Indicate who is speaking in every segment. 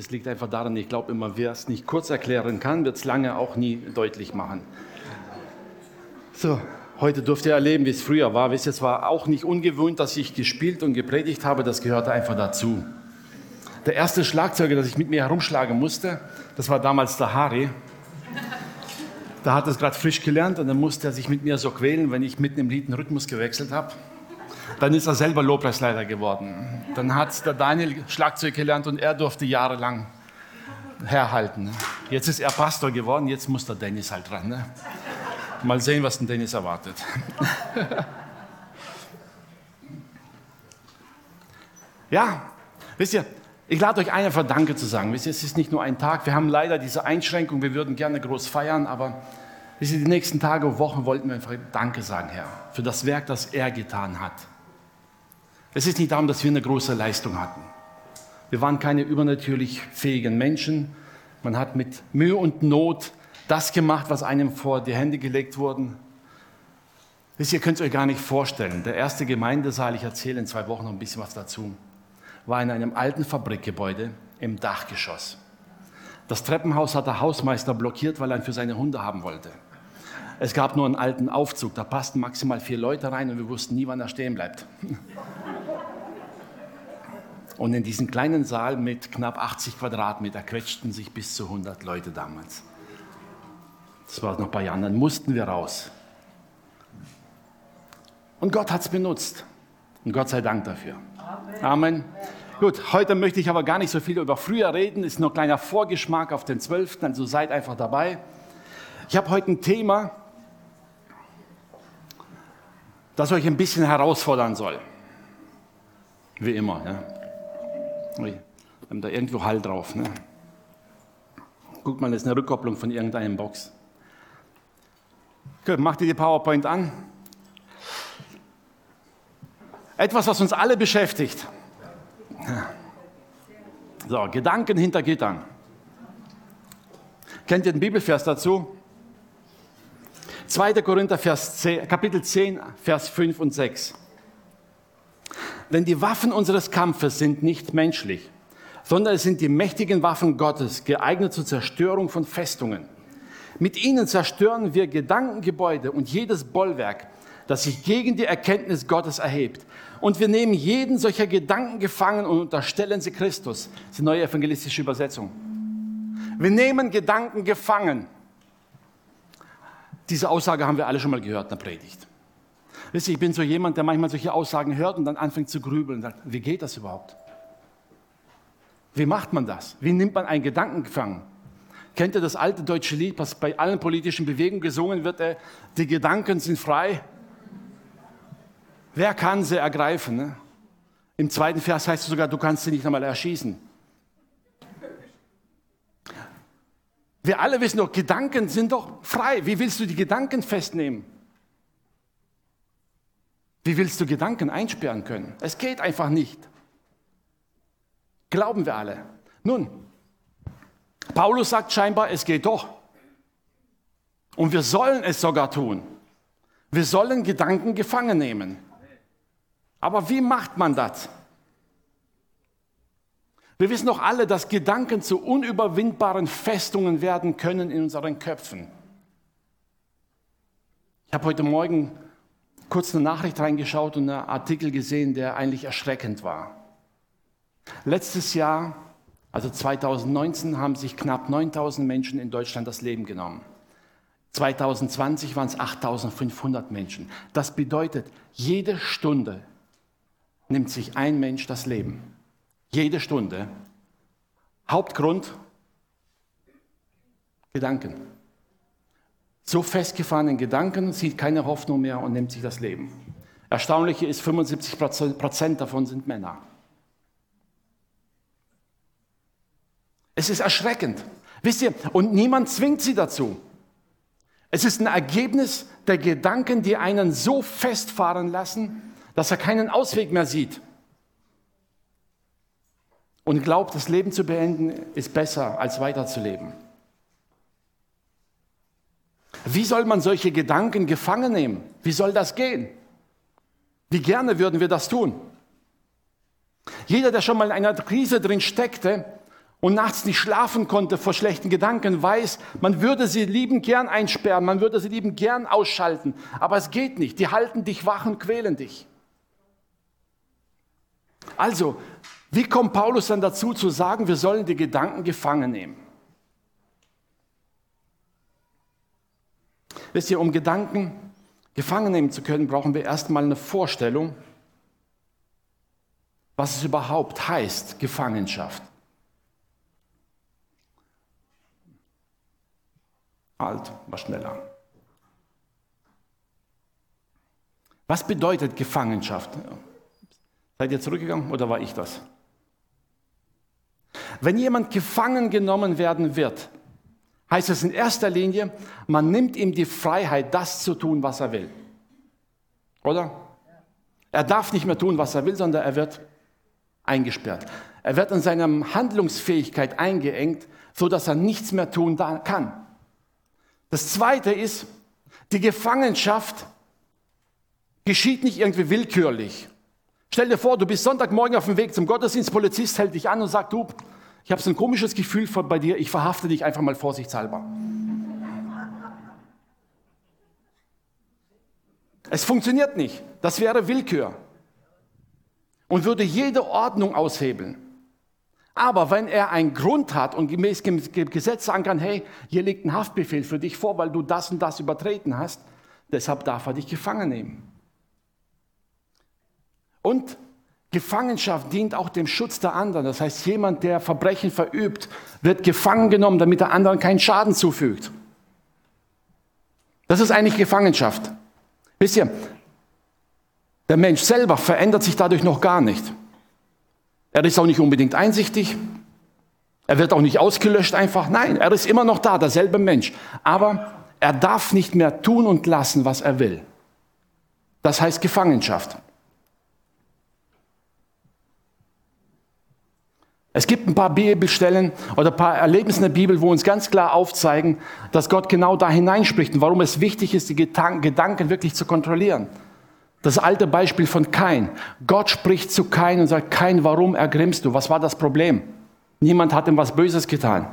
Speaker 1: Es liegt einfach daran, ich glaube immer, wer es nicht kurz erklären kann, wird es lange auch nie deutlich machen. So, heute durfte ihr erleben, wie es früher war. Wisst ihr, es war auch nicht ungewöhnt, dass ich gespielt und gepredigt habe, das gehörte einfach dazu. Der erste Schlagzeuger, das ich mit mir herumschlagen musste, das war damals der Harry. Da hat es gerade frisch gelernt und dann musste er sich mit mir so quälen, wenn ich mitten im Lied einen Rhythmus gewechselt habe. Dann ist er selber Lobpreisleiter geworden. Dann hat der Daniel Schlagzeug gelernt und er durfte jahrelang herhalten. Jetzt ist er Pastor geworden, jetzt muss der Dennis halt ran. Ne? Mal sehen, was den Dennis erwartet. ja, wisst ihr, ich lade euch ein, einfach Danke zu sagen. Wisst ihr, es ist nicht nur ein Tag. Wir haben leider diese Einschränkung. Wir würden gerne groß feiern, aber wisst ihr, die nächsten Tage und Wochen wollten wir einfach Danke sagen, Herr, für das Werk, das er getan hat. Es ist nicht darum, dass wir eine große Leistung hatten. Wir waren keine übernatürlich fähigen Menschen. Man hat mit Mühe und Not das gemacht, was einem vor die Hände gelegt. Wisst ihr, könnt es euch gar nicht vorstellen. Der erste Gemeindesaal, ich erzähle in zwei Wochen noch ein bisschen was dazu war in einem alten Fabrikgebäude im Dachgeschoss. Das Treppenhaus hat der Hausmeister blockiert, weil er ihn für seine Hunde haben wollte. Es gab nur einen alten Aufzug, da passten maximal vier Leute rein und wir wussten nie, wann er stehen bleibt. Und in diesem kleinen Saal mit knapp 80 Quadratmeter quetschten sich bis zu 100 Leute damals. Das war noch bei Jahren, dann mussten wir raus. Und Gott hat es benutzt. Und Gott sei Dank dafür. Amen. Amen. Gut, heute möchte ich aber gar nicht so viel über früher reden. Ist nur ein kleiner Vorgeschmack auf den 12. Also seid einfach dabei. Ich habe heute ein Thema, das euch ein bisschen herausfordern soll. Wie immer. Ja. Wir haben da irgendwo Hall drauf. Ne? Guckt mal, das ist eine Rückkopplung von irgendeinem Box. Gut, macht ihr die PowerPoint an. Etwas, was uns alle beschäftigt. So, Gedanken hinter Gittern. Kennt ihr den Bibelvers dazu? 2. Korinther Vers 10, Kapitel 10, Vers 5 und 6. Denn die Waffen unseres Kampfes sind nicht menschlich, sondern es sind die mächtigen Waffen Gottes, geeignet zur Zerstörung von Festungen. Mit ihnen zerstören wir Gedankengebäude und jedes Bollwerk, das sich gegen die Erkenntnis Gottes erhebt. Und wir nehmen jeden solcher Gedanken gefangen und unterstellen sie Christus. Das ist die neue evangelistische Übersetzung. Wir nehmen Gedanken gefangen. Diese Aussage haben wir alle schon mal gehört in der Predigt. Wisst ihr, ich bin so jemand, der manchmal solche Aussagen hört und dann anfängt zu grübeln und sagt, wie geht das überhaupt? Wie macht man das? Wie nimmt man einen Gedanken gefangen? Kennt ihr das alte deutsche Lied, was bei allen politischen Bewegungen gesungen wird? Äh, die Gedanken sind frei, Wer kann sie ergreifen? Ne? Im zweiten Vers heißt es sogar, du kannst sie nicht einmal erschießen. Wir alle wissen doch, Gedanken sind doch frei. Wie willst du die Gedanken festnehmen? Wie willst du Gedanken einsperren können? Es geht einfach nicht. Glauben wir alle. Nun, Paulus sagt scheinbar, es geht doch. Und wir sollen es sogar tun. Wir sollen Gedanken gefangen nehmen. Aber wie macht man das? Wir wissen doch alle, dass Gedanken zu unüberwindbaren Festungen werden können in unseren Köpfen. Ich habe heute Morgen kurz eine Nachricht reingeschaut und einen Artikel gesehen, der eigentlich erschreckend war. Letztes Jahr, also 2019, haben sich knapp 9000 Menschen in Deutschland das Leben genommen. 2020 waren es 8500 Menschen. Das bedeutet, jede Stunde nimmt sich ein Mensch das Leben. Jede Stunde. Hauptgrund, Gedanken. So festgefahrenen Gedanken sieht keine Hoffnung mehr und nimmt sich das Leben. Erstaunliche ist, 75 Prozent davon sind Männer. Es ist erschreckend. Wisst ihr, und niemand zwingt sie dazu. Es ist ein Ergebnis der Gedanken, die einen so festfahren lassen, dass er keinen Ausweg mehr sieht und glaubt, das Leben zu beenden ist besser als weiterzuleben. Wie soll man solche Gedanken gefangen nehmen? Wie soll das gehen? Wie gerne würden wir das tun? Jeder, der schon mal in einer Krise drin steckte und nachts nicht schlafen konnte vor schlechten Gedanken, weiß, man würde sie lieben gern einsperren, man würde sie lieben gern ausschalten, aber es geht nicht. Die halten dich wach und quälen dich. Also, wie kommt Paulus dann dazu zu sagen, wir sollen die Gedanken gefangen nehmen? Wisst ihr, um Gedanken gefangen nehmen zu können, brauchen wir erstmal eine Vorstellung, was es überhaupt heißt, Gefangenschaft. Halt, war schneller. Was bedeutet Gefangenschaft? Seid ihr zurückgegangen oder war ich das? Wenn jemand gefangen genommen werden wird, heißt es in erster Linie, man nimmt ihm die Freiheit, das zu tun, was er will. Oder? Er darf nicht mehr tun, was er will, sondern er wird eingesperrt. Er wird in seiner Handlungsfähigkeit eingeengt, so dass er nichts mehr tun kann. Das zweite ist, die Gefangenschaft geschieht nicht irgendwie willkürlich. Stell dir vor, du bist Sonntagmorgen auf dem Weg zum Gottesdienst, Polizist hält dich an und sagt, du, ich habe so ein komisches Gefühl bei dir, ich verhafte dich einfach mal vorsichtshalber. Es funktioniert nicht. Das wäre Willkür. Und würde jede Ordnung aushebeln. Aber wenn er einen Grund hat und gemäß Gesetz sagen kann, hey, hier liegt ein Haftbefehl für dich vor, weil du das und das übertreten hast, deshalb darf er dich gefangen nehmen. Und Gefangenschaft dient auch dem Schutz der anderen. Das heißt, jemand, der Verbrechen verübt, wird gefangen genommen, damit der anderen keinen Schaden zufügt. Das ist eigentlich Gefangenschaft. Wisst ihr, der Mensch selber verändert sich dadurch noch gar nicht. Er ist auch nicht unbedingt einsichtig. Er wird auch nicht ausgelöscht einfach. Nein, er ist immer noch da, derselbe Mensch. Aber er darf nicht mehr tun und lassen, was er will. Das heißt Gefangenschaft. Es gibt ein paar Bibelstellen oder ein paar Erlebnisse in der Bibel, wo uns ganz klar aufzeigen, dass Gott genau da hineinspricht und warum es wichtig ist, die Gedanken wirklich zu kontrollieren. Das alte Beispiel von Kain. Gott spricht zu Kain und sagt, Kain, warum ergrimmst du? Was war das Problem? Niemand hat ihm was Böses getan.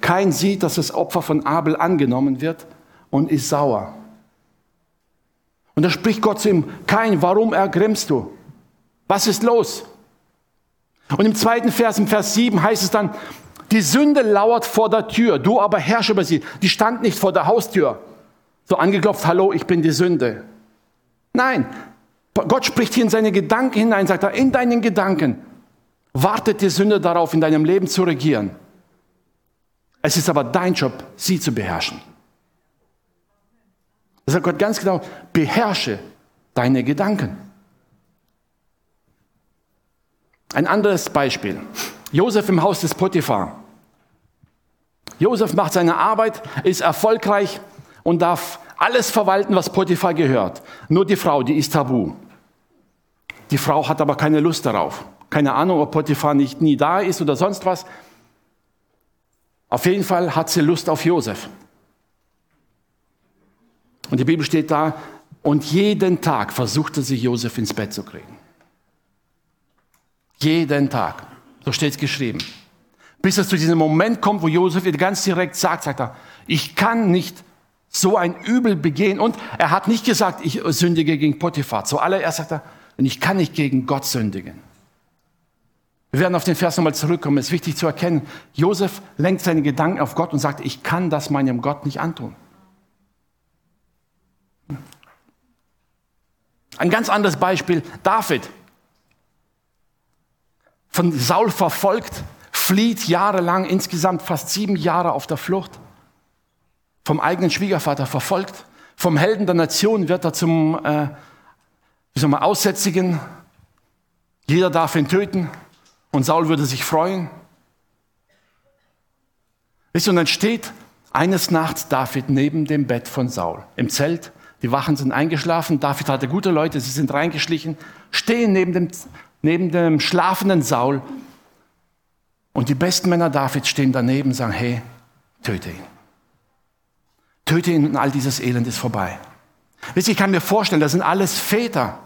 Speaker 1: Kain sieht, dass das Opfer von Abel angenommen wird und ist sauer. Und da spricht Gott zu ihm, Kain, warum ergrimmst du? Was ist los? Und im zweiten Vers, im Vers 7 heißt es dann, die Sünde lauert vor der Tür, du aber herrsche über sie. Die stand nicht vor der Haustür, so angeklopft, hallo, ich bin die Sünde. Nein, Gott spricht hier in seine Gedanken hinein, sagt er, in deinen Gedanken wartet die Sünde darauf, in deinem Leben zu regieren. Es ist aber dein Job, sie zu beherrschen. Das sagt Gott ganz genau, beherrsche deine Gedanken. Ein anderes Beispiel. Josef im Haus des Potiphar. Josef macht seine Arbeit, ist erfolgreich und darf alles verwalten, was Potiphar gehört. Nur die Frau, die ist tabu. Die Frau hat aber keine Lust darauf. Keine Ahnung, ob Potiphar nicht nie da ist oder sonst was. Auf jeden Fall hat sie Lust auf Josef. Und die Bibel steht da, und jeden Tag versuchte sie Josef ins Bett zu kriegen. Jeden Tag. So steht es geschrieben. Bis es zu diesem Moment kommt, wo Josef ihr ganz direkt sagt, sagt er, ich kann nicht so ein Übel begehen. Und er hat nicht gesagt, ich sündige gegen Potiphar. Zuallererst sagt er, ich kann nicht gegen Gott sündigen. Wir werden auf den Vers nochmal zurückkommen. Es ist wichtig zu erkennen, Josef lenkt seine Gedanken auf Gott und sagt, ich kann das meinem Gott nicht antun. Ein ganz anderes Beispiel, David von Saul verfolgt, flieht jahrelang, insgesamt fast sieben Jahre auf der Flucht, vom eigenen Schwiegervater verfolgt, vom Helden der Nation wird er zum äh, wie soll man, Aussätzigen. Jeder darf ihn töten und Saul würde sich freuen. Und dann steht eines Nachts David neben dem Bett von Saul im Zelt. Die Wachen sind eingeschlafen. David hatte gute Leute, sie sind reingeschlichen, stehen neben dem neben dem schlafenden Saul. Und die besten Männer Davids stehen daneben und sagen, hey, töte ihn. Töte ihn und all dieses Elend ist vorbei. Wisst ihr, ich kann mir vorstellen, das sind alles Väter.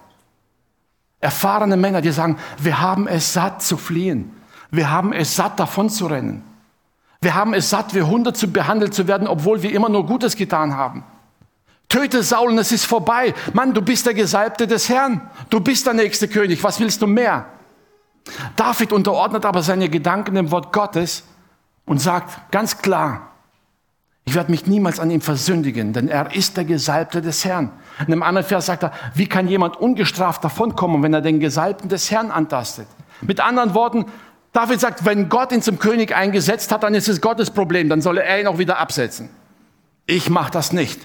Speaker 1: Erfahrene Männer, die sagen, wir haben es satt zu fliehen. Wir haben es satt davon zu rennen. Wir haben es satt, wie Hunde zu behandelt zu werden, obwohl wir immer nur Gutes getan haben. Töte Saul und es ist vorbei. Mann, du bist der Gesalbte des Herrn. Du bist der nächste König. Was willst du mehr? David unterordnet aber seine Gedanken dem Wort Gottes und sagt ganz klar, ich werde mich niemals an ihm versündigen, denn er ist der Gesalbte des Herrn. In einem anderen Vers sagt er, wie kann jemand ungestraft davonkommen, wenn er den Gesalbten des Herrn antastet? Mit anderen Worten, David sagt, wenn Gott ihn zum König eingesetzt hat, dann ist es Gottes Problem, dann soll er ihn auch wieder absetzen. Ich mache das nicht.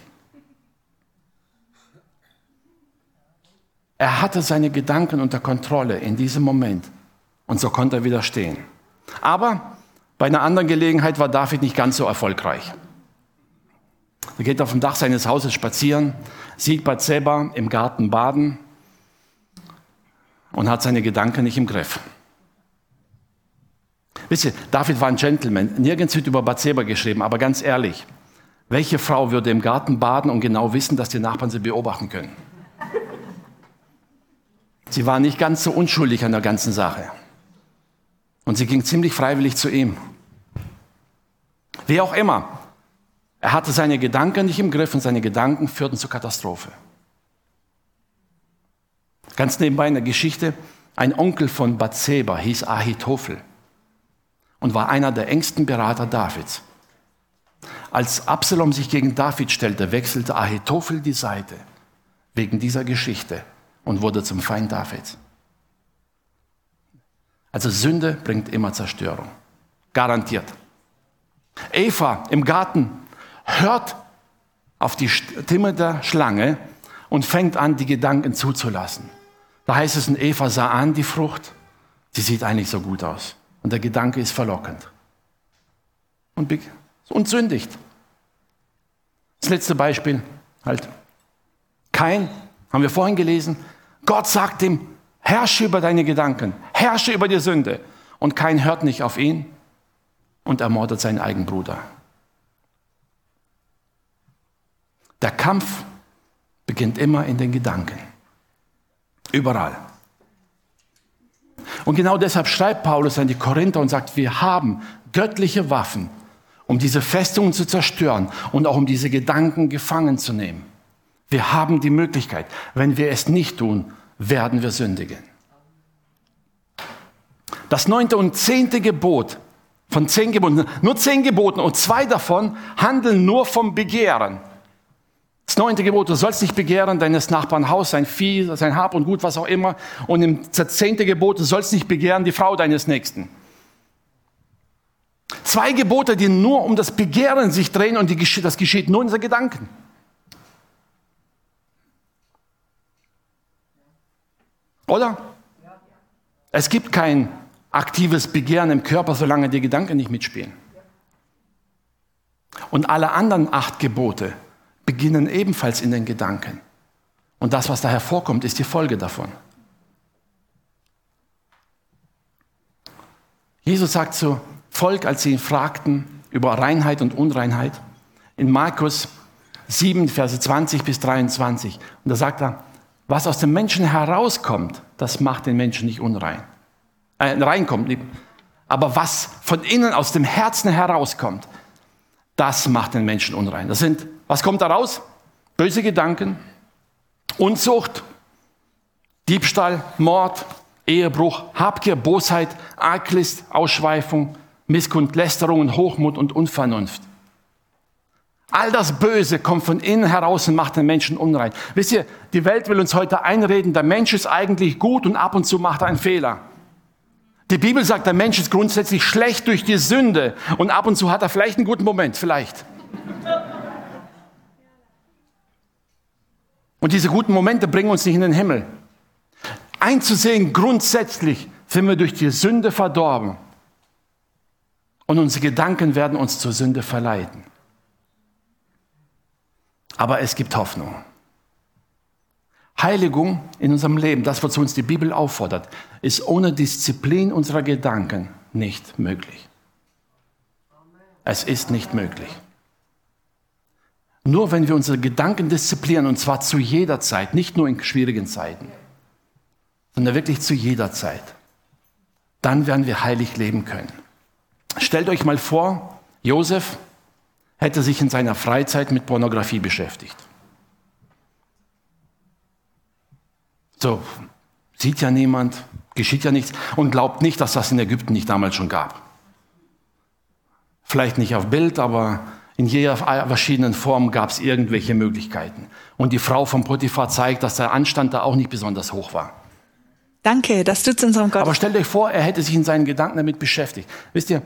Speaker 1: Er hatte seine Gedanken unter Kontrolle in diesem Moment und so konnte er widerstehen. Aber bei einer anderen Gelegenheit war David nicht ganz so erfolgreich. Er geht auf dem Dach seines Hauses spazieren, sieht Bathseba im Garten baden und hat seine Gedanken nicht im Griff. Wisst ihr, David war ein Gentleman. Nirgends wird über Bathseba geschrieben, aber ganz ehrlich, welche Frau würde im Garten baden und genau wissen, dass die Nachbarn sie beobachten können? Sie war nicht ganz so unschuldig an der ganzen Sache. Und sie ging ziemlich freiwillig zu ihm. Wie auch immer, er hatte seine Gedanken nicht im Griff und seine Gedanken führten zur Katastrophe. Ganz nebenbei in der Geschichte, ein Onkel von Bathseba hieß Ahitophel und war einer der engsten Berater Davids. Als Absalom sich gegen David stellte, wechselte Ahitophel die Seite wegen dieser Geschichte und wurde zum Feind Davids. Also Sünde bringt immer Zerstörung. Garantiert. Eva im Garten hört auf die Stimme der Schlange und fängt an, die Gedanken zuzulassen. Da heißt es, und Eva sah an die Frucht, sie sieht eigentlich so gut aus. Und der Gedanke ist verlockend. Und, und sündigt. Das letzte Beispiel, halt. Kein, haben wir vorhin gelesen, Gott sagt ihm, herrsche über deine Gedanken, herrsche über die Sünde. Und kein hört nicht auf ihn und ermordet seinen eigenen Bruder. Der Kampf beginnt immer in den Gedanken. Überall. Und genau deshalb schreibt Paulus an die Korinther und sagt, wir haben göttliche Waffen, um diese Festungen zu zerstören und auch um diese Gedanken gefangen zu nehmen. Wir haben die Möglichkeit. Wenn wir es nicht tun, werden wir sündigen. Das neunte und zehnte Gebot von zehn Geboten, nur zehn Geboten und zwei davon handeln nur vom Begehren. Das neunte Gebot, du sollst nicht begehren deines Nachbarn Haus, sein Vieh, sein Hab und Gut, was auch immer. Und im zehnte Gebot, du sollst nicht begehren die Frau deines Nächsten. Zwei Gebote, die nur um das Begehren sich drehen und die, das geschieht nur in unseren Gedanken. Oder? Es gibt kein aktives Begehren im Körper, solange die Gedanken nicht mitspielen. Und alle anderen acht Gebote beginnen ebenfalls in den Gedanken. Und das, was da hervorkommt, ist die Folge davon. Jesus sagt zu Volk, als sie ihn fragten über Reinheit und Unreinheit, in Markus 7, Verse 20 bis 23. Und da sagt er, was aus dem Menschen herauskommt, das macht den Menschen nicht unrein. Äh, reinkommt, aber was von innen aus dem Herzen herauskommt, das macht den Menschen unrein. Das sind was kommt da raus? Böse Gedanken, Unzucht, Diebstahl, Mord, Ehebruch, Habgier, Bosheit, Arglist, Ausschweifung, Misskund, Lästerung, Hochmut und Unvernunft. All das Böse kommt von innen heraus und macht den Menschen unrein. Wisst ihr, die Welt will uns heute einreden, der Mensch ist eigentlich gut und ab und zu macht er einen Fehler. Die Bibel sagt, der Mensch ist grundsätzlich schlecht durch die Sünde und ab und zu hat er vielleicht einen guten Moment, vielleicht. Und diese guten Momente bringen uns nicht in den Himmel. Einzusehen, grundsätzlich sind wir durch die Sünde verdorben. Und unsere Gedanken werden uns zur Sünde verleiten. Aber es gibt Hoffnung. Heiligung in unserem Leben, das, wozu uns die Bibel auffordert, ist ohne Disziplin unserer Gedanken nicht möglich. Es ist nicht möglich. Nur wenn wir unsere Gedanken disziplinieren, und zwar zu jeder Zeit, nicht nur in schwierigen Zeiten. sondern wirklich zu jeder Zeit. Dann werden wir heilig leben können. Stellt euch mal vor, Josef hätte sich in seiner Freizeit mit Pornografie beschäftigt. So, sieht ja niemand, geschieht ja nichts und glaubt nicht, dass das in Ägypten nicht damals schon gab. Vielleicht nicht auf Bild, aber in jeder verschiedenen Form gab es irgendwelche Möglichkeiten. Und die Frau von Potiphar zeigt, dass der Anstand da auch nicht besonders hoch war.
Speaker 2: Danke, das tut unserem Gott.
Speaker 1: Aber stellt euch vor, er hätte sich in seinen Gedanken damit beschäftigt. Wisst ihr,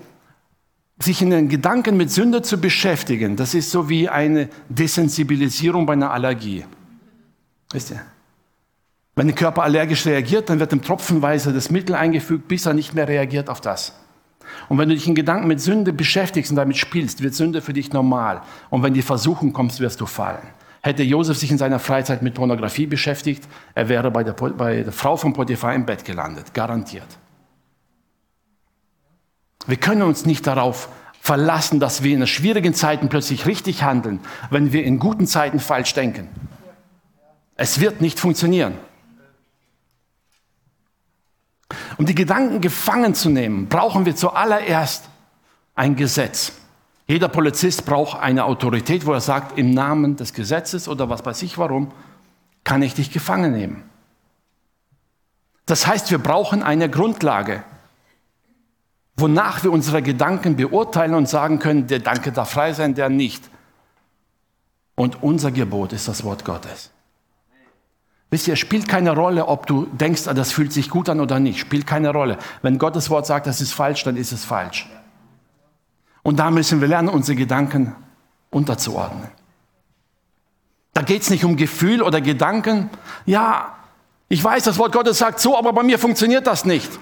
Speaker 1: sich in den Gedanken mit Sünde zu beschäftigen, das ist so wie eine Desensibilisierung bei einer Allergie. Wisst ihr? Wenn der Körper allergisch reagiert, dann wird ihm tropfenweise das Mittel eingefügt, bis er nicht mehr reagiert auf das. Und wenn du dich in Gedanken mit Sünde beschäftigst und damit spielst, wird Sünde für dich normal. Und wenn die Versuchung kommt, wirst du fallen. Hätte Josef sich in seiner Freizeit mit Pornografie beschäftigt, er wäre bei der, bei der Frau von Potiphar im Bett gelandet, garantiert. Wir können uns nicht darauf verlassen, dass wir in schwierigen Zeiten plötzlich richtig handeln, wenn wir in guten Zeiten falsch denken. Es wird nicht funktionieren. Um die Gedanken gefangen zu nehmen, brauchen wir zuallererst ein Gesetz. Jeder Polizist braucht eine Autorität, wo er sagt, im Namen des Gesetzes oder was weiß ich warum, kann ich dich gefangen nehmen. Das heißt, wir brauchen eine Grundlage, wonach wir unsere Gedanken beurteilen und sagen können, der Danke darf frei sein, der nicht. Und unser Gebot ist das Wort Gottes. Wisst ihr, es spielt keine Rolle, ob du denkst, ah, das fühlt sich gut an oder nicht. Spielt keine Rolle. Wenn Gottes Wort sagt, das ist falsch, dann ist es falsch. Und da müssen wir lernen, unsere Gedanken unterzuordnen. Da geht es nicht um Gefühl oder Gedanken. Ja, ich weiß, das Wort Gottes sagt so, aber bei mir funktioniert das nicht.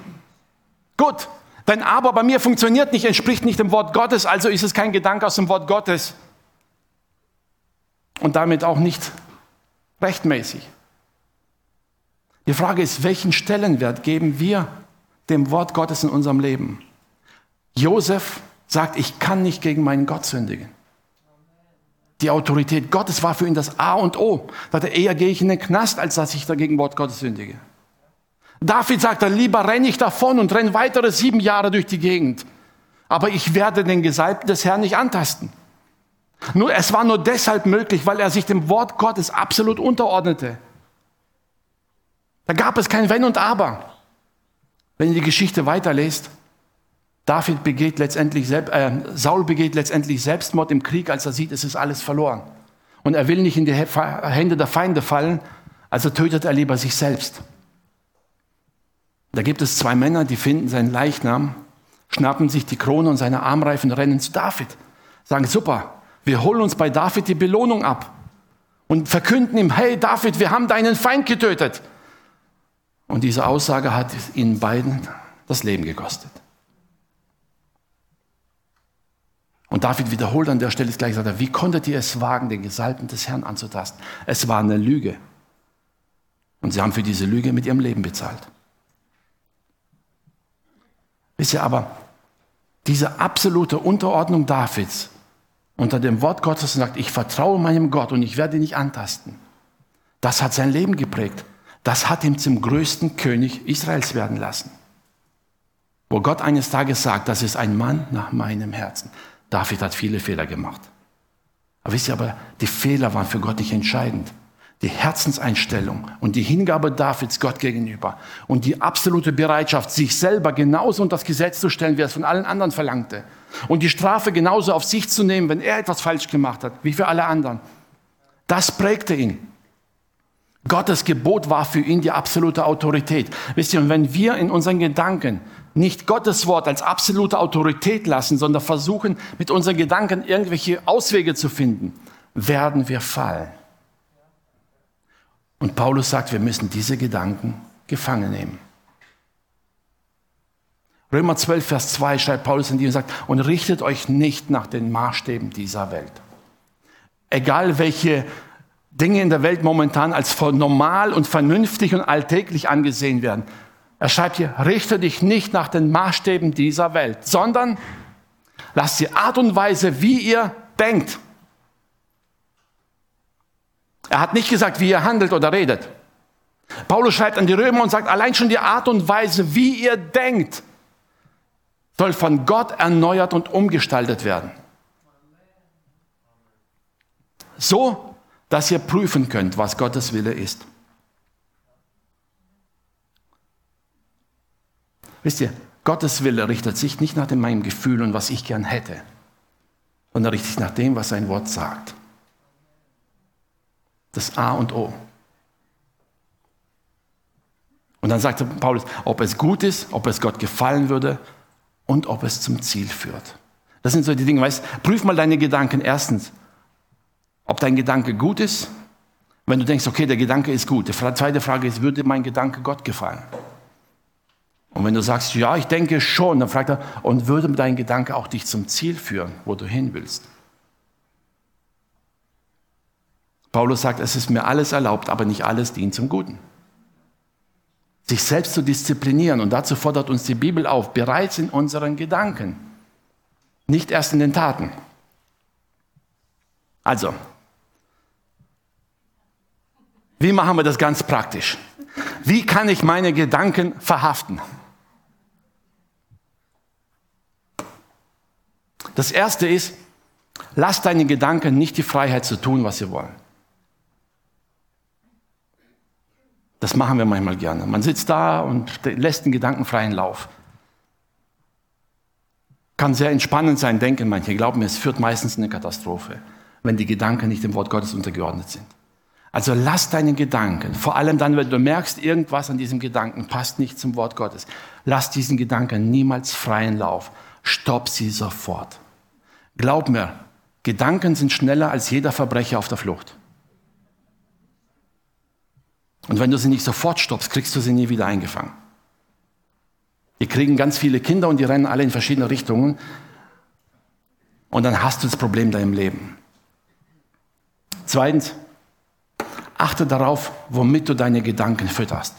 Speaker 1: Gut, denn aber bei mir funktioniert nicht, entspricht nicht dem Wort Gottes, also ist es kein Gedanke aus dem Wort Gottes. Und damit auch nicht rechtmäßig. Die Frage ist, welchen Stellenwert geben wir dem Wort Gottes in unserem Leben? Josef sagt, ich kann nicht gegen meinen Gott sündigen. Die Autorität Gottes war für ihn das A und O. Da sagte, eher gehe ich in den Knast, als dass ich dagegen Wort Gottes sündige. David sagte, lieber renne ich davon und renne weitere sieben Jahre durch die Gegend. Aber ich werde den Gesalbten des Herrn nicht antasten. Nur, es war nur deshalb möglich, weil er sich dem Wort Gottes absolut unterordnete. Da gab es kein Wenn und Aber. Wenn ihr die Geschichte weiterlest, David begeht letztendlich, äh, Saul begeht letztendlich Selbstmord im Krieg, als er sieht, es ist alles verloren. Und er will nicht in die Hände der Feinde fallen, also tötet er lieber sich selbst. Da gibt es zwei Männer, die finden seinen Leichnam, schnappen sich die Krone und seine Armreifen, rennen zu David. Sagen, super, wir holen uns bei David die Belohnung ab und verkünden ihm, hey David, wir haben deinen Feind getötet. Und diese Aussage hat ihnen beiden das Leben gekostet. Und David wiederholt an der Stelle gleich, sagt er, wie konntet ihr es wagen, den Gesalbten des Herrn anzutasten? Es war eine Lüge. Und sie haben für diese Lüge mit ihrem Leben bezahlt. Wisst ihr aber, diese absolute Unterordnung Davids unter dem Wort Gottes und sagt, ich vertraue meinem Gott und ich werde ihn nicht antasten, das hat sein Leben geprägt. Das hat ihn zum größten König Israels werden lassen. Wo Gott eines Tages sagt, das ist ein Mann nach meinem Herzen. David hat viele Fehler gemacht. Aber wisst ihr aber, die Fehler waren für Gott nicht entscheidend. Die Herzenseinstellung und die Hingabe Davids Gott gegenüber und die absolute Bereitschaft, sich selber genauso unter das Gesetz zu stellen, wie er es von allen anderen verlangte. Und die Strafe genauso auf sich zu nehmen, wenn er etwas falsch gemacht hat, wie für alle anderen. Das prägte ihn. Gottes Gebot war für ihn die absolute Autorität. Wisst ihr, und wenn wir in unseren Gedanken nicht Gottes Wort als absolute Autorität lassen, sondern versuchen, mit unseren Gedanken irgendwelche Auswege zu finden, werden wir fallen. Und Paulus sagt, wir müssen diese Gedanken gefangen nehmen. Römer 12, Vers 2 schreibt Paulus in die und sagt, und richtet euch nicht nach den Maßstäben dieser Welt. Egal welche Dinge in der Welt momentan als normal und vernünftig und alltäglich angesehen werden. Er schreibt hier, richte dich nicht nach den Maßstäben dieser Welt, sondern lass die Art und Weise, wie ihr denkt. Er hat nicht gesagt, wie ihr handelt oder redet, Paulus schreibt an die Römer und sagt, allein schon die Art und Weise, wie ihr denkt, soll von Gott erneuert und umgestaltet werden. So, dass ihr prüfen könnt, was Gottes Wille ist. Wisst ihr, Gottes Wille richtet sich nicht nach meinem Gefühl und was ich gern hätte, sondern richtet sich nach dem, was sein Wort sagt. Das A und O. Und dann sagte Paulus, ob es gut ist, ob es Gott gefallen würde und ob es zum Ziel führt. Das sind so die Dinge, weißt, prüf mal deine Gedanken erstens, ob dein Gedanke gut ist. Wenn du denkst, okay, der Gedanke ist gut. Die zweite Frage ist, würde mein Gedanke Gott gefallen? Und wenn du sagst, ja, ich denke schon, dann fragt er, und würde dein Gedanke auch dich zum Ziel führen, wo du hin willst? Paulus sagt, es ist mir alles erlaubt, aber nicht alles dient zum Guten. Sich selbst zu disziplinieren, und dazu fordert uns die Bibel auf, bereits in unseren Gedanken, nicht erst in den Taten. Also, wie machen wir das ganz praktisch? Wie kann ich meine Gedanken verhaften? Das erste ist, lass deine Gedanken nicht die Freiheit zu tun, was sie wollen. Das machen wir manchmal gerne. Man sitzt da und lässt den Gedanken freien Lauf. Kann sehr entspannend sein, denken manche. Glauben mir, es führt meistens in eine Katastrophe, wenn die Gedanken nicht dem Wort Gottes untergeordnet sind. Also lass deine Gedanken, vor allem dann, wenn du merkst, irgendwas an diesem Gedanken passt nicht zum Wort Gottes, lass diesen Gedanken niemals freien Lauf. Stopp sie sofort. Glaub mir, Gedanken sind schneller als jeder Verbrecher auf der Flucht. Und wenn du sie nicht sofort stoppst, kriegst du sie nie wieder eingefangen. Die kriegen ganz viele Kinder und die rennen alle in verschiedene Richtungen. Und dann hast du das Problem deinem Leben. Zweitens, achte darauf, womit du deine Gedanken fütterst.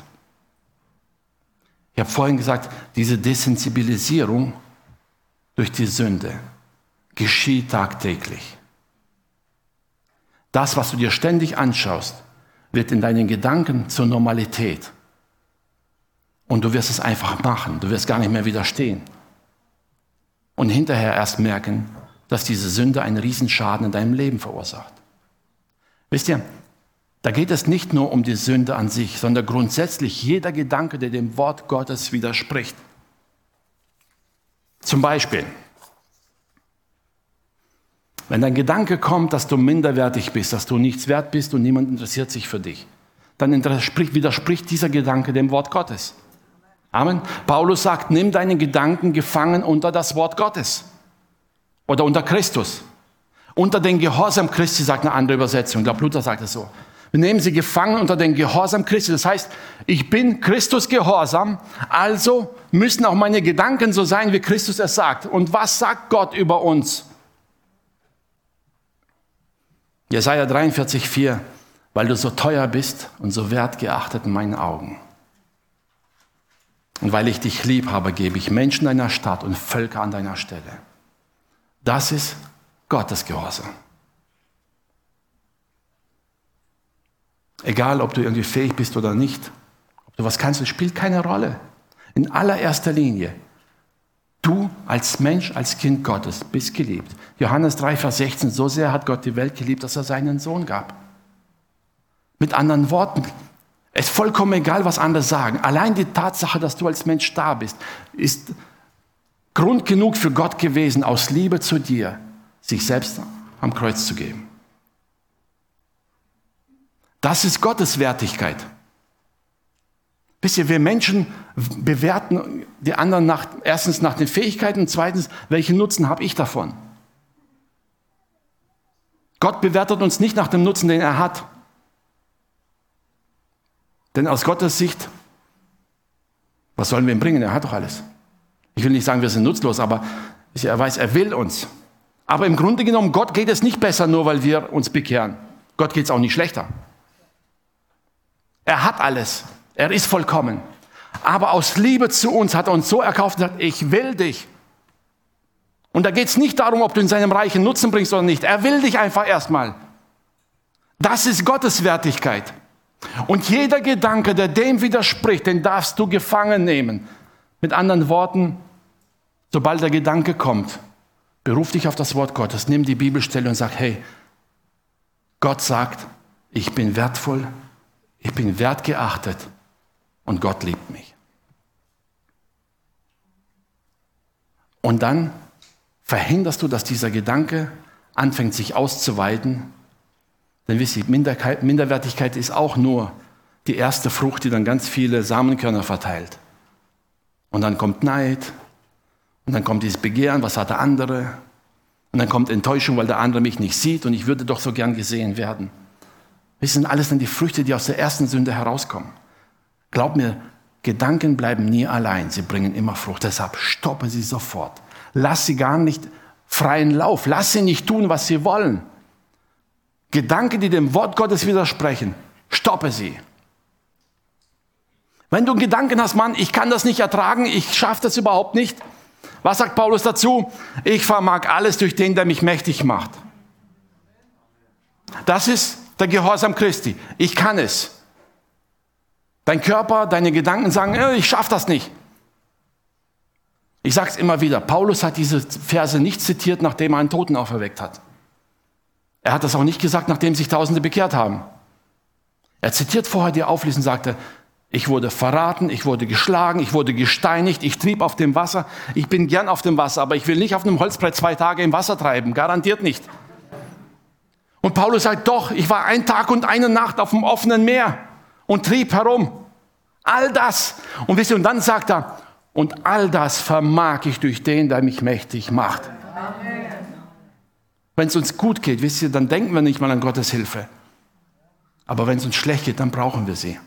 Speaker 1: Ich habe vorhin gesagt, diese Desensibilisierung durch die Sünde geschieht tagtäglich. Das, was du dir ständig anschaust, wird in deinen Gedanken zur Normalität. Und du wirst es einfach machen. Du wirst gar nicht mehr widerstehen. Und hinterher erst merken, dass diese Sünde einen Riesenschaden in deinem Leben verursacht. Wisst ihr, da geht es nicht nur um die Sünde an sich, sondern grundsätzlich jeder Gedanke, der dem Wort Gottes widerspricht. Zum Beispiel, wenn dein Gedanke kommt, dass du minderwertig bist, dass du nichts wert bist und niemand interessiert sich für dich, dann widerspricht dieser Gedanke dem Wort Gottes. Amen. Paulus sagt, nimm deine Gedanken gefangen unter das Wort Gottes oder unter Christus. Unter den Gehorsam Christi, sagt eine andere Übersetzung. Ich glaube, Luther sagt es so. Wir nehmen sie gefangen unter den Gehorsam Christi. Das heißt, ich bin Christus gehorsam, also müssen auch meine Gedanken so sein, wie Christus es sagt. Und was sagt Gott über uns? Jesaja 43, 4, weil du so teuer bist und so wertgeachtet in meinen Augen. Und weil ich dich lieb habe, gebe ich Menschen deiner Stadt und Völker an deiner Stelle. Das ist Gottes Gehorsam. Egal, ob du irgendwie fähig bist oder nicht, ob du was kannst, das spielt keine Rolle. In allererster Linie als Mensch, als Kind Gottes bist geliebt. Johannes 3, Vers 16, so sehr hat Gott die Welt geliebt, dass er seinen Sohn gab. Mit anderen Worten, es ist vollkommen egal, was andere sagen. Allein die Tatsache, dass du als Mensch da bist, ist Grund genug für Gott gewesen, aus Liebe zu dir, sich selbst am Kreuz zu geben. Das ist Gottes Wertigkeit. Wisst ihr, wir Menschen bewerten die anderen nach, erstens nach den Fähigkeiten und zweitens, welchen Nutzen habe ich davon? Gott bewertet uns nicht nach dem Nutzen, den er hat. Denn aus Gottes Sicht, was sollen wir ihm bringen? Er hat doch alles. Ich will nicht sagen, wir sind nutzlos, aber er weiß, er will uns. Aber im Grunde genommen, Gott geht es nicht besser, nur weil wir uns bekehren. Gott geht es auch nicht schlechter. Er hat alles. Er ist vollkommen. Aber aus Liebe zu uns hat er uns so erkauft und sagt, ich will dich. Und da geht es nicht darum, ob du in seinem Reich einen Nutzen bringst oder nicht. Er will dich einfach erstmal. Das ist Gottes Wertigkeit. Und jeder Gedanke, der dem widerspricht, den darfst du gefangen nehmen. Mit anderen Worten, sobald der Gedanke kommt, beruf dich auf das Wort Gottes, nimm die Bibelstelle und sag, hey, Gott sagt, ich bin wertvoll, ich bin wertgeachtet und Gott liebt mich. Und dann verhinderst du, dass dieser Gedanke anfängt sich auszuweiten. Denn wisst ihr, Minderwertigkeit ist auch nur die erste Frucht, die dann ganz viele Samenkörner verteilt. Und dann kommt Neid. Und dann kommt dieses Begehren, was hat der andere? Und dann kommt Enttäuschung, weil der andere mich nicht sieht und ich würde doch so gern gesehen werden. Das sind alles dann die Früchte, die aus der ersten Sünde herauskommen. Glaub mir, Gedanken bleiben nie allein, sie bringen immer Frucht. Deshalb stoppe sie sofort. Lass sie gar nicht freien Lauf. Lass sie nicht tun, was sie wollen. Gedanken, die dem Wort Gottes widersprechen, stoppe sie. Wenn du einen Gedanken hast, Mann, ich kann das nicht ertragen, ich schaffe das überhaupt nicht. Was sagt Paulus dazu? Ich vermag alles durch den, der mich mächtig macht. Das ist der Gehorsam Christi. Ich kann es. Dein Körper, deine Gedanken sagen, äh, ich schaffe das nicht. Ich sage es immer wieder, Paulus hat diese Verse nicht zitiert, nachdem er einen Toten auferweckt hat. Er hat das auch nicht gesagt, nachdem sich Tausende bekehrt haben. Er zitiert vorher die Auflesen und sagte, ich wurde verraten, ich wurde geschlagen, ich wurde gesteinigt, ich trieb auf dem Wasser. Ich bin gern auf dem Wasser, aber ich will nicht auf einem Holzbrett zwei Tage im Wasser treiben, garantiert nicht. Und Paulus sagt, doch, ich war ein Tag und eine Nacht auf dem offenen Meer und trieb herum. All das. Und wisst ihr, und dann sagt er, und all das vermag ich durch den, der mich mächtig macht. Wenn es uns gut geht, wisst ihr, dann denken wir nicht mal an Gottes Hilfe. Aber wenn es uns schlecht geht, dann brauchen wir sie.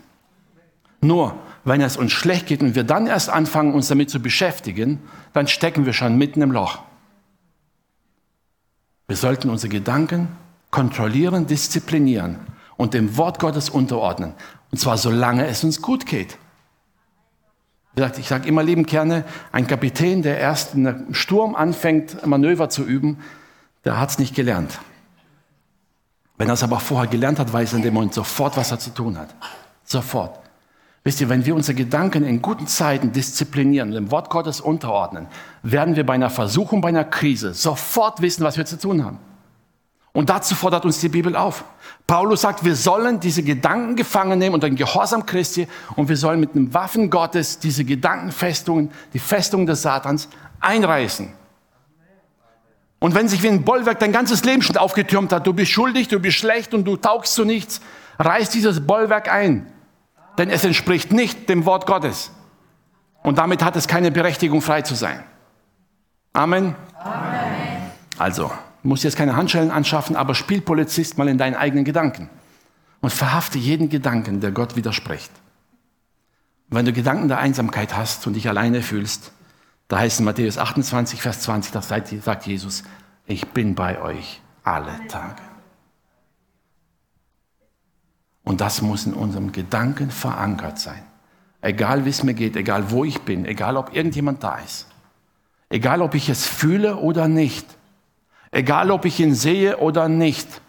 Speaker 1: Nur, wenn es uns schlecht geht und wir dann erst anfangen, uns damit zu beschäftigen, dann stecken wir schon mitten im Loch. Wir sollten unsere Gedanken kontrollieren, disziplinieren und dem Wort Gottes unterordnen. Und zwar solange es uns gut geht. Ich sage immer lieben gerne, ein Kapitän, der erst in einem Sturm anfängt, Manöver zu üben, der hat es nicht gelernt. Wenn er es aber vorher gelernt hat, weiß er in dem Moment sofort, was er zu tun hat. Sofort. Wisst ihr, wenn wir unsere Gedanken in guten Zeiten disziplinieren und dem Wort Gottes unterordnen, werden wir bei einer Versuchung, bei einer Krise sofort wissen, was wir zu tun haben. Und dazu fordert uns die Bibel auf. Paulus sagt, wir sollen diese Gedanken gefangen nehmen unter den Gehorsam Christi und wir sollen mit den Waffen Gottes diese Gedankenfestungen, die Festungen des Satans einreißen. Und wenn sich wie ein Bollwerk dein ganzes Leben schon aufgetürmt hat, du bist schuldig, du bist schlecht und du taugst zu nichts, reiß dieses Bollwerk ein. Denn es entspricht nicht dem Wort Gottes. Und damit hat es keine Berechtigung, frei zu sein. Amen. Amen. Also, Du musst jetzt keine Handschellen anschaffen, aber spiel Polizist mal in deinen eigenen Gedanken und verhafte jeden Gedanken, der Gott widerspricht. Und wenn du Gedanken der Einsamkeit hast und dich alleine fühlst, da heißt in Matthäus 28, Vers 20, da sagt Jesus, ich bin bei euch alle Tage. Und das muss in unserem Gedanken verankert sein. Egal wie es mir geht, egal wo ich bin, egal ob irgendjemand da ist, egal ob ich es fühle oder nicht. Egal, ob ich ihn sehe oder nicht.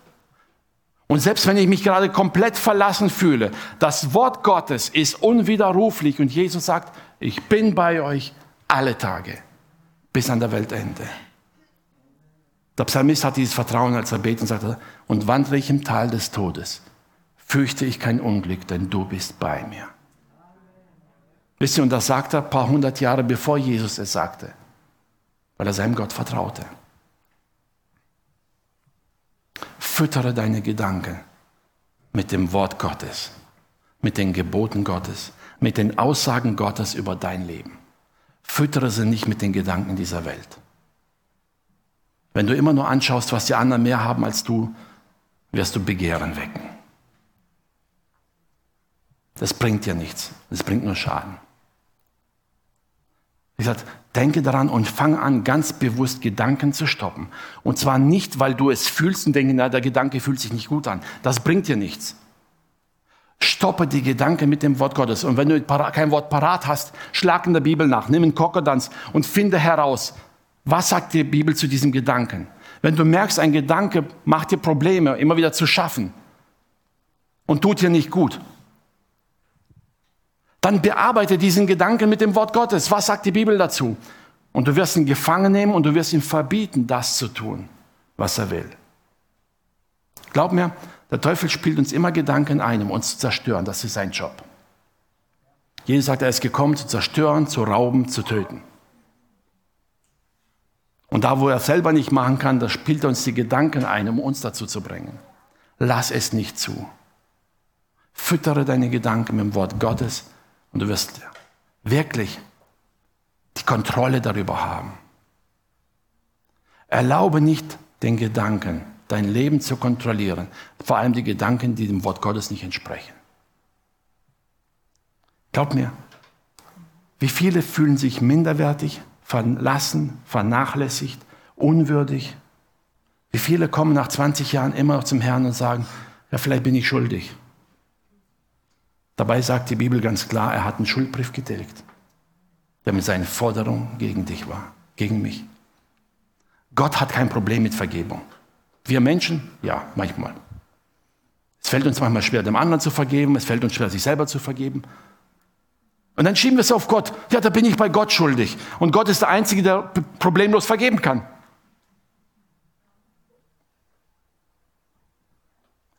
Speaker 1: Und selbst wenn ich mich gerade komplett verlassen fühle, das Wort Gottes ist unwiderruflich und Jesus sagt, ich bin bei euch alle Tage bis an der Weltende. Der Psalmist hat dieses Vertrauen, als er betet und sagte, und wandere ich im Tal des Todes, fürchte ich kein Unglück, denn du bist bei mir. Wisst ihr, und das sagt er ein paar hundert Jahre bevor Jesus es sagte, weil er seinem Gott vertraute. Füttere deine Gedanken mit dem Wort Gottes, mit den Geboten Gottes, mit den Aussagen Gottes über dein Leben. Füttere sie nicht mit den Gedanken dieser Welt. Wenn du immer nur anschaust, was die anderen mehr haben als du, wirst du Begehren wecken. Das bringt dir nichts, das bringt nur Schaden. Wie gesagt, denke daran und fang an, ganz bewusst Gedanken zu stoppen. Und zwar nicht, weil du es fühlst und denkst, na, der Gedanke fühlt sich nicht gut an. Das bringt dir nichts. Stoppe die Gedanken mit dem Wort Gottes. Und wenn du kein Wort parat hast, schlag in der Bibel nach, nimm einen Kokodanz und finde heraus, was sagt die Bibel zu diesem Gedanken. Wenn du merkst, ein Gedanke macht dir Probleme, immer wieder zu schaffen und tut dir nicht gut, Dann bearbeite diesen Gedanken mit dem Wort Gottes. Was sagt die Bibel dazu? Und du wirst ihn gefangen nehmen und du wirst ihm verbieten, das zu tun, was er will. Glaub mir, der Teufel spielt uns immer Gedanken ein, um uns zu zerstören. Das ist sein Job. Jesus sagt, er ist gekommen, zu zerstören, zu rauben, zu töten. Und da, wo er selber nicht machen kann, da spielt er uns die Gedanken ein, um uns dazu zu bringen. Lass es nicht zu. Füttere deine Gedanken mit dem Wort Gottes und du wirst wirklich die Kontrolle darüber haben. Erlaube nicht den Gedanken, dein Leben zu kontrollieren, vor allem die Gedanken, die dem Wort Gottes nicht entsprechen. Glaub mir, wie viele fühlen sich minderwertig, verlassen, vernachlässigt, unwürdig? Wie viele kommen nach 20 Jahren immer noch zum Herrn und sagen, ja, vielleicht bin ich schuldig. Dabei sagt die Bibel ganz klar, er hat einen Schuldbrief getilgt, der mit seinen Forderungen gegen dich war, gegen mich. Gott hat kein Problem mit Vergebung. Wir Menschen, ja, manchmal. Es fällt uns manchmal schwer, dem anderen zu vergeben, es fällt uns schwer, sich selber zu vergeben. Und dann schieben wir es auf Gott. Ja, da bin ich bei Gott schuldig. Und Gott ist der Einzige, der problemlos vergeben kann.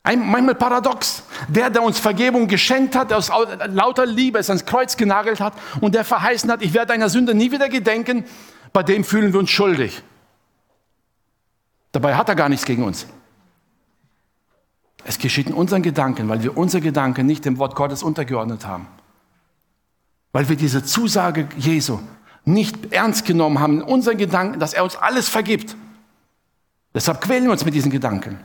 Speaker 1: Ein, manchmal paradox. Der, der uns Vergebung geschenkt hat, der aus lauter Liebe es ans Kreuz genagelt hat und der verheißen hat, ich werde deiner Sünde nie wieder gedenken, bei dem fühlen wir uns schuldig. Dabei hat er gar nichts gegen uns. Es geschieht in unseren Gedanken, weil wir unsere Gedanken nicht dem Wort Gottes untergeordnet haben. Weil wir diese Zusage Jesu nicht ernst genommen haben in unseren Gedanken, dass er uns alles vergibt. Deshalb quälen wir uns mit diesen Gedanken.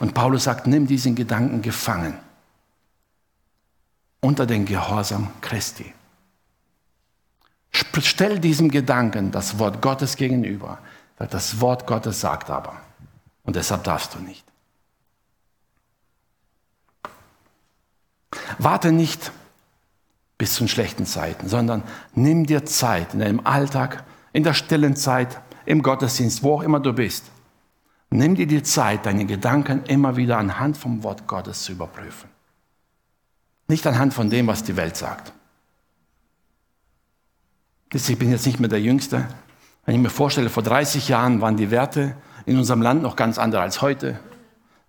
Speaker 1: Und Paulus sagt, nimm diesen Gedanken gefangen unter den Gehorsam Christi. Stell diesem Gedanken das Wort Gottes gegenüber. Das Wort Gottes sagt aber. Und deshalb darfst du nicht. Warte nicht bis zu schlechten Zeiten, sondern nimm dir Zeit in deinem Alltag, in der stillen Zeit, im Gottesdienst, wo auch immer du bist. Nimm dir die Zeit, deine Gedanken immer wieder anhand vom Wort Gottes zu überprüfen. Nicht anhand von dem, was die Welt sagt. Ich bin jetzt nicht mehr der Jüngste. Wenn ich mir vorstelle, vor 30 Jahren waren die Werte in unserem Land noch ganz andere als heute.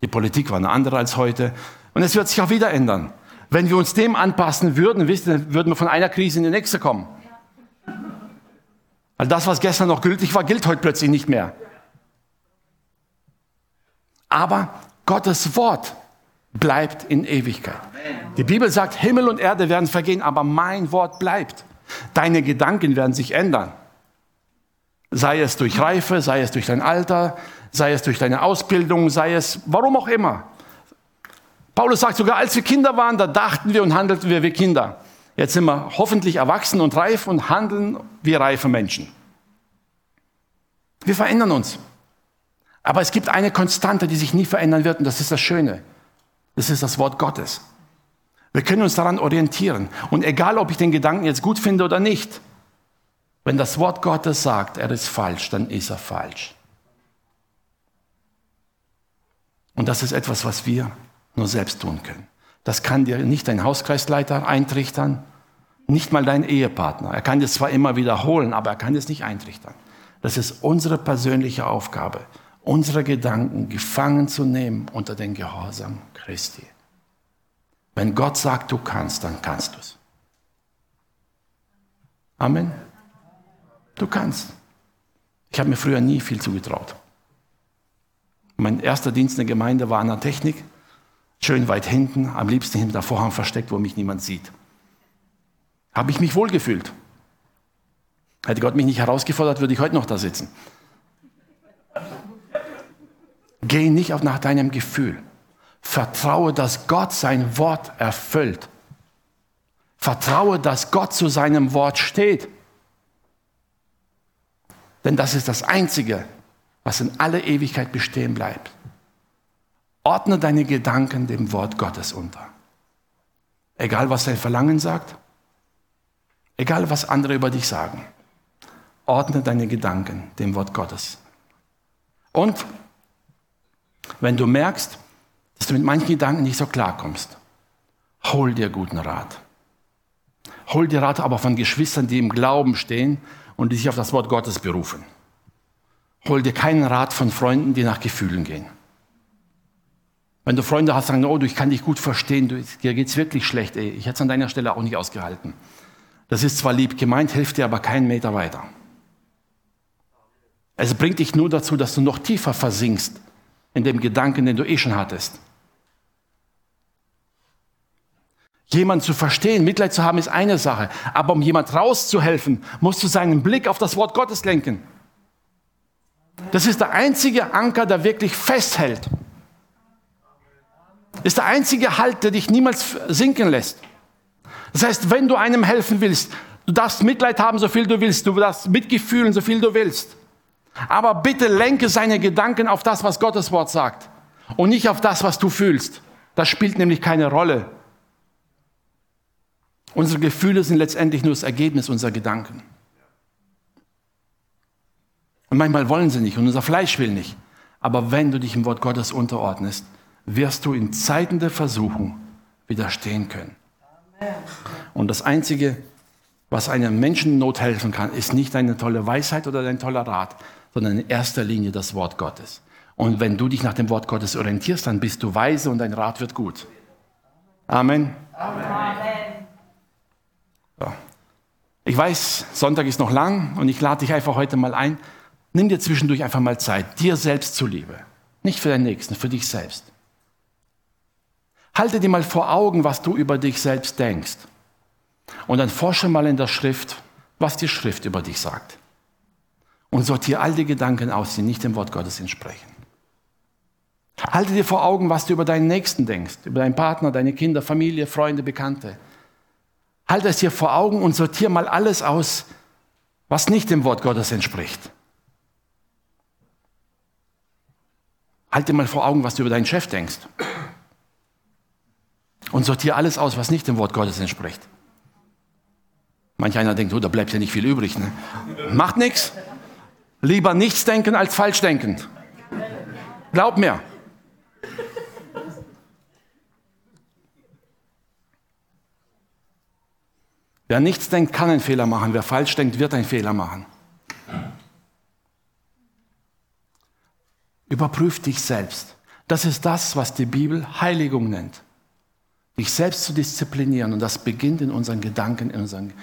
Speaker 1: Die Politik war eine andere als heute. Und es wird sich auch wieder ändern. Wenn wir uns dem anpassen würden, wisst würden wir von einer Krise in die nächste kommen. Weil das, was gestern noch gültig war, gilt heute plötzlich nicht mehr. Aber Gottes Wort bleibt in Ewigkeit. Die Bibel sagt, Himmel und Erde werden vergehen, aber mein Wort bleibt. Deine Gedanken werden sich ändern. Sei es durch Reife, sei es durch dein Alter, sei es durch deine Ausbildung, sei es warum auch immer. Paulus sagt sogar, als wir Kinder waren, da dachten wir und handelten wir wie Kinder. Jetzt sind wir hoffentlich erwachsen und reif und handeln wie reife Menschen. Wir verändern uns. Aber es gibt eine Konstante, die sich nie verändern wird, und das ist das Schöne. Das ist das Wort Gottes. Wir können uns daran orientieren. Und egal, ob ich den Gedanken jetzt gut finde oder nicht, wenn das Wort Gottes sagt, er ist falsch, dann ist er falsch. Und das ist etwas, was wir nur selbst tun können. Das kann dir nicht dein Hauskreisleiter eintrichtern, nicht mal dein Ehepartner. Er kann es zwar immer wiederholen, aber er kann es nicht eintrichtern. Das ist unsere persönliche Aufgabe, unsere Gedanken gefangen zu nehmen unter den Gehorsam Christi. Wenn Gott sagt, du kannst, dann kannst du es. Amen. Du kannst. Ich habe mir früher nie viel zugetraut. Mein erster Dienst in der Gemeinde war an der Technik, schön weit hinten, am liebsten hinter der Vorhang versteckt, wo mich niemand sieht. Habe ich mich wohlgefühlt. Hätte Gott mich nicht herausgefordert, würde ich heute noch da sitzen. Geh nicht auf nach deinem Gefühl. Vertraue, dass Gott sein Wort erfüllt. Vertraue, dass Gott zu seinem Wort steht. Denn das ist das Einzige, was in aller Ewigkeit bestehen bleibt. Ordne deine Gedanken dem Wort Gottes unter. Egal, was dein Verlangen sagt, egal, was andere über dich sagen. Ordne deine Gedanken dem Wort Gottes. Und wenn du merkst, dass du mit manchen Gedanken nicht so klarkommst, hol dir guten Rat. Hol dir Rat aber von Geschwistern, die im Glauben stehen und die sich auf das Wort Gottes berufen. Hol dir keinen Rat von Freunden, die nach Gefühlen gehen. Wenn du Freunde hast, sagen, oh, du, ich kann dich gut verstehen, du, dir geht's wirklich schlecht, ey, ich hätte es an deiner Stelle auch nicht ausgehalten. Das ist zwar lieb gemeint, hilft dir aber keinen Meter weiter. Es bringt dich nur dazu, dass du noch tiefer versinkst in dem Gedanken, den du eh schon hattest. Jemand zu verstehen, Mitleid zu haben, ist eine Sache. Aber um jemand rauszuhelfen, musst du seinen Blick auf das Wort Gottes lenken. Das ist der einzige Anker, der wirklich festhält. Ist der einzige Halt, der dich niemals sinken lässt. Das heißt, wenn du einem helfen willst, du darfst Mitleid haben, so viel du willst, du darfst mitgefühlen, so viel du willst. Aber bitte lenke seine Gedanken auf das, was Gottes Wort sagt und nicht auf das, was du fühlst. Das spielt nämlich keine Rolle. Unsere Gefühle sind letztendlich nur das Ergebnis unserer Gedanken. Und manchmal wollen sie nicht und unser Fleisch will nicht. Aber wenn du dich im Wort Gottes unterordnest, wirst du in Zeiten der Versuchung widerstehen können. Und das Einzige, was einem Menschen in Not helfen kann, ist nicht eine tolle Weisheit oder ein toller Rat, sondern in erster Linie das Wort Gottes. Und wenn du dich nach dem Wort Gottes orientierst, dann bist du weise und dein Rat wird gut. Amen. Amen. So. Ich weiß, Sonntag ist noch lang und ich lade dich einfach heute mal ein. Nimm dir zwischendurch einfach mal Zeit, dir selbst zuliebe. Nicht für deinen Nächsten, für dich selbst. Halte dir mal vor Augen, was du über dich selbst denkst. Und dann forsche mal in der Schrift, was die Schrift über dich sagt. Und sortiere all die Gedanken aus, die nicht dem Wort Gottes entsprechen. Halte dir vor Augen, was du über deinen Nächsten denkst, über deinen Partner, deine Kinder, Familie, Freunde, Bekannte. Halte es dir vor Augen und sortiere mal alles aus, was nicht dem Wort Gottes entspricht. Halte mal vor Augen, was du über deinen Chef denkst. Und sortiere alles aus, was nicht dem Wort Gottes entspricht. Manch einer denkt, oh, da bleibt ja nicht viel übrig. Ne? Macht nichts. Lieber nichts denken als falsch denken. Glaub mir. Wer nichts denkt, kann einen Fehler machen. Wer falsch denkt, wird einen Fehler machen. Überprüf dich selbst. Das ist das, was die Bibel Heiligung nennt. Dich selbst zu disziplinieren und das beginnt in unseren Gedanken, in unseren,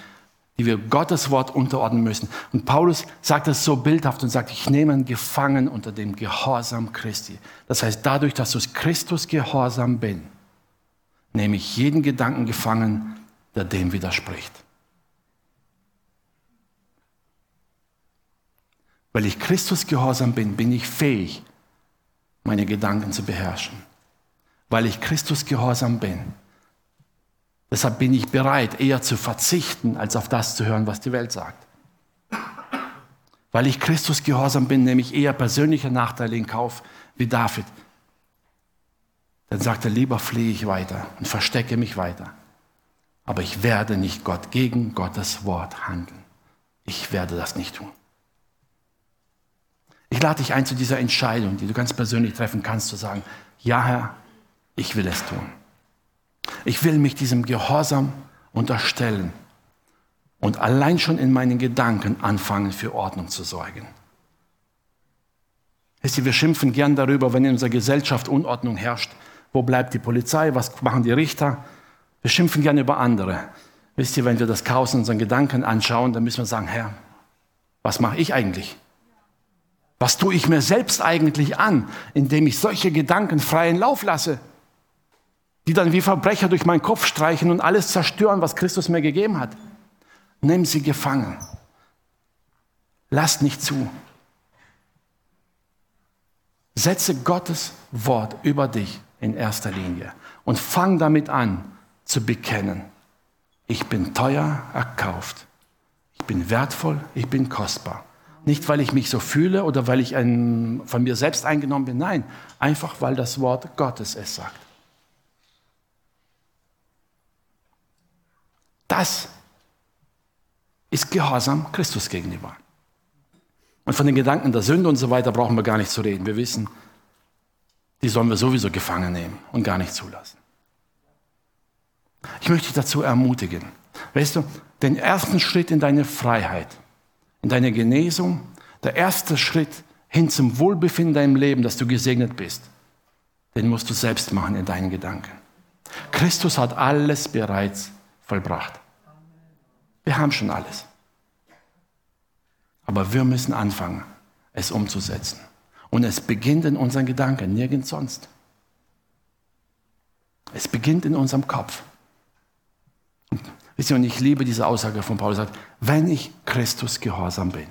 Speaker 1: die wir Gottes Wort unterordnen müssen. Und Paulus sagt es so bildhaft und sagt, ich nehme einen Gefangen unter dem Gehorsam Christi. Das heißt, dadurch, dass du Christus gehorsam bin, nehme ich jeden Gedanken gefangen, der dem widerspricht. Weil ich Christus gehorsam bin, bin ich fähig, meine Gedanken zu beherrschen. Weil ich Christus gehorsam bin. Deshalb bin ich bereit, eher zu verzichten, als auf das zu hören, was die Welt sagt. Weil ich Christus gehorsam bin, nehme ich eher persönliche Nachteile in Kauf wie David. Dann sagt er, lieber fliehe ich weiter und verstecke mich weiter. Aber ich werde nicht Gott gegen Gottes Wort handeln. Ich werde das nicht tun. Ich lade dich ein zu dieser Entscheidung, die du ganz persönlich treffen kannst, zu sagen, ja Herr, ich will es tun. Ich will mich diesem Gehorsam unterstellen und allein schon in meinen Gedanken anfangen, für Ordnung zu sorgen. Wisst ihr, wir schimpfen gern darüber, wenn in unserer Gesellschaft Unordnung herrscht. Wo bleibt die Polizei? Was machen die Richter? Wir schimpfen gern über andere. Wisst ihr, wenn wir das Chaos in unseren Gedanken anschauen, dann müssen wir sagen, Herr, was mache ich eigentlich? Was tue ich mir selbst eigentlich an, indem ich solche Gedanken freien Lauf lasse, die dann wie Verbrecher durch meinen Kopf streichen und alles zerstören, was Christus mir gegeben hat? Nimm sie gefangen. Lass nicht zu. Setze Gottes Wort über dich in erster Linie und fang damit an zu bekennen. Ich bin teuer erkauft. Ich bin wertvoll, ich bin kostbar. Nicht, weil ich mich so fühle oder weil ich ein, von mir selbst eingenommen bin. Nein, einfach weil das Wort Gottes es sagt. Das ist Gehorsam Christus gegenüber. Und von den Gedanken der Sünde und so weiter brauchen wir gar nicht zu reden. Wir wissen, die sollen wir sowieso gefangen nehmen und gar nicht zulassen. Ich möchte dich dazu ermutigen. Weißt du, den ersten Schritt in deine Freiheit, in deine Genesung, der erste Schritt hin zum Wohlbefinden in deinem Leben, dass du gesegnet bist, den musst du selbst machen in deinen Gedanken. Christus hat alles bereits vollbracht. Wir haben schon alles. Aber wir müssen anfangen, es umzusetzen. Und es beginnt in unseren Gedanken, nirgends sonst. Es beginnt in unserem Kopf. Wisst ihr, und ich liebe diese Aussage von Paulus, sagt, wenn ich Christus gehorsam bin,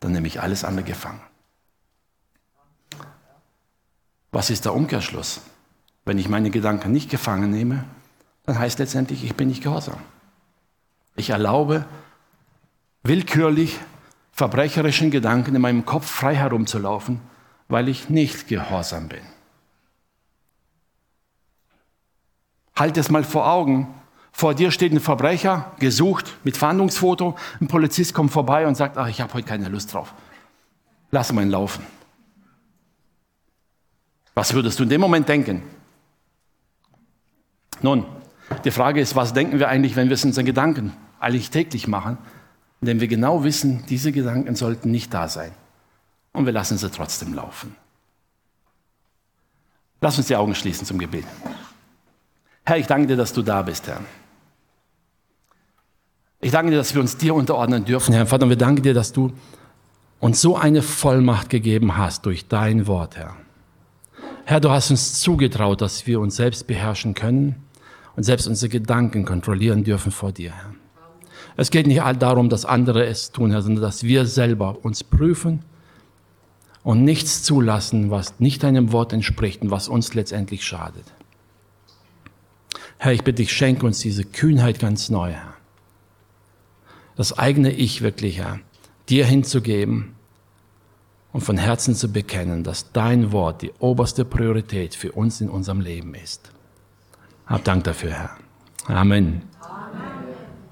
Speaker 1: dann nehme ich alles andere gefangen. Was ist der Umkehrschluss? Wenn ich meine Gedanken nicht gefangen nehme, dann heißt letztendlich, ich bin nicht gehorsam. Ich erlaube willkürlich verbrecherischen Gedanken in meinem Kopf frei herumzulaufen, weil ich nicht gehorsam bin. Halt es mal vor Augen. Vor dir steht ein Verbrecher, gesucht, mit Fahndungsfoto. Ein Polizist kommt vorbei und sagt, ach, ich habe heute keine Lust drauf. Lass mal ihn laufen. Was würdest du in dem Moment denken? Nun, die Frage ist, was denken wir eigentlich, wenn wir es in unseren Gedanken eigentlich täglich machen? Indem wir genau wissen, diese Gedanken sollten nicht da sein. Und wir lassen sie trotzdem laufen. Lass uns die Augen schließen zum Gebet. Herr, ich danke dir, dass du da bist, Herr. Ich danke dir, dass wir uns dir unterordnen dürfen, Herr Vater. Und wir danken dir, dass du uns so eine Vollmacht gegeben hast durch dein Wort, Herr. Herr, du hast uns zugetraut, dass wir uns selbst beherrschen können und selbst unsere Gedanken kontrollieren dürfen vor dir, Herr. Es geht nicht darum, dass andere es tun, Herr, sondern dass wir selber uns prüfen und nichts zulassen, was nicht deinem Wort entspricht und was uns letztendlich schadet. Herr, ich bitte dich, schenke uns diese Kühnheit ganz neu, Herr. Das eigene Ich wirklich, Herr, dir hinzugeben und von Herzen zu bekennen, dass dein Wort die oberste Priorität für uns in unserem Leben ist. Hab Dank dafür, Herr. Amen.